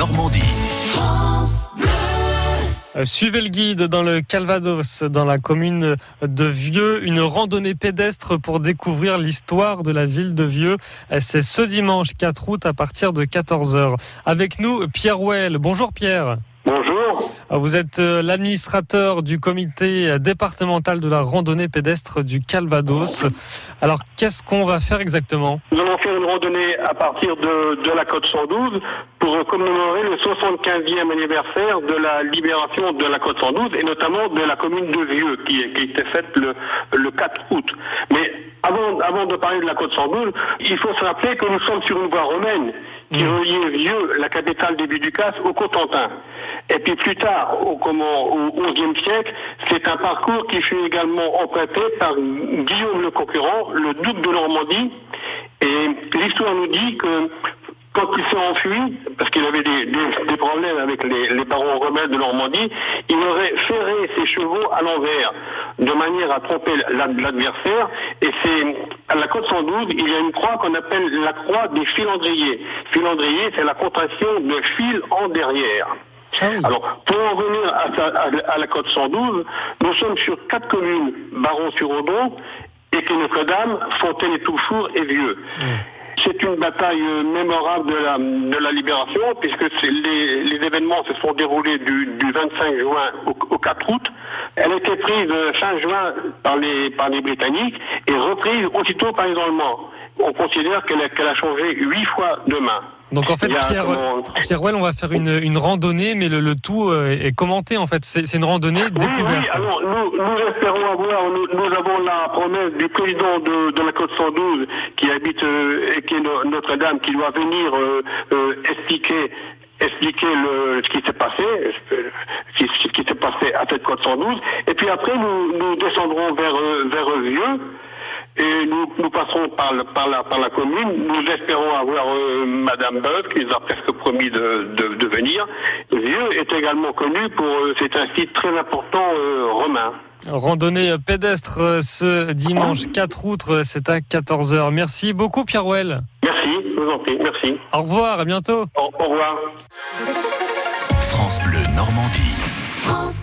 Normandie. Euh, Suivez le guide dans le Calvados, dans la commune de Vieux, une randonnée pédestre pour découvrir l'histoire de la ville de Vieux. Euh, C'est ce dimanche 4 août à partir de 14h. Avec nous, Pierre Well. Bonjour Pierre. Bonjour. Vous êtes euh, l'administrateur du comité départemental de la randonnée pédestre du Calvados. Alors, qu'est-ce qu'on va faire exactement? Nous allons faire une randonnée à partir de, de la côte 112 pour commémorer le 75e anniversaire de la libération de la côte 112 et notamment de la commune de Vieux qui, été faite le, le 4 août. Mais avant, avant de parler de la côte 112, il faut se rappeler que nous sommes sur une voie romaine qui reliait Vieux, la capitale des Buducas, au Cotentin. Et puis plus tard, au, XIe siècle, c'est un parcours qui fut également emprunté par Guillaume le Conquérant, le duc de Normandie. Et l'histoire nous dit que quand il s'est enfui, parce qu'il avait des, problèmes avec les, les barons rebelles de Normandie, il aurait ferré ses chevaux à l'envers, de manière à tromper l'adversaire. Et c'est à la côte 112, il y a une croix qu'on appelle la croix des filandriers. Filandrier, c'est la contraction de fil en derrière. Ah oui. Alors, pour en revenir à, à, à, la côte 112, nous sommes sur quatre communes, Baron-sur-Odon, Équet Notre-Dame, Fontaine et Toufour et Vieux. Mmh. C'est une bataille mémorable de la, de la libération, puisque les, les, événements se sont déroulés du, du 25 juin au, au, 4 août. Elle a été prise fin juin par les, par les Britanniques et reprise aussitôt par les Allemands. On considère qu'elle a, qu a changé huit fois de main. Donc en fait, Pierre, comment... Pierre Well, on va faire une, une randonnée, mais le, le tout euh, est commenté en fait. C'est une randonnée oui, découverte. Oui, alors nous, nous espérons avoir, nous, nous, avons la promesse du président de, de la Côte 112 qui habite euh, et qui est Notre-Dame, qui doit venir euh, euh, expliquer expliquer le, ce qui s'est passé, ce qui, qui s'est passé à cette côte 112. Et puis après, nous, nous descendrons vers, vers Vieux. Et nous, nous passerons par, par, la, par la commune. Nous espérons avoir euh, Madame Beuf qui nous a presque promis de, de, de venir. Vieux est également connu pour euh, c'est un site très important euh, romain. Randonnée pédestre euh, ce dimanche 4 août, c'est à 14h. Merci beaucoup Pierre Well. Merci, je vous en prie, merci. Au revoir, à bientôt. Au, au revoir. France Bleu Normandie. France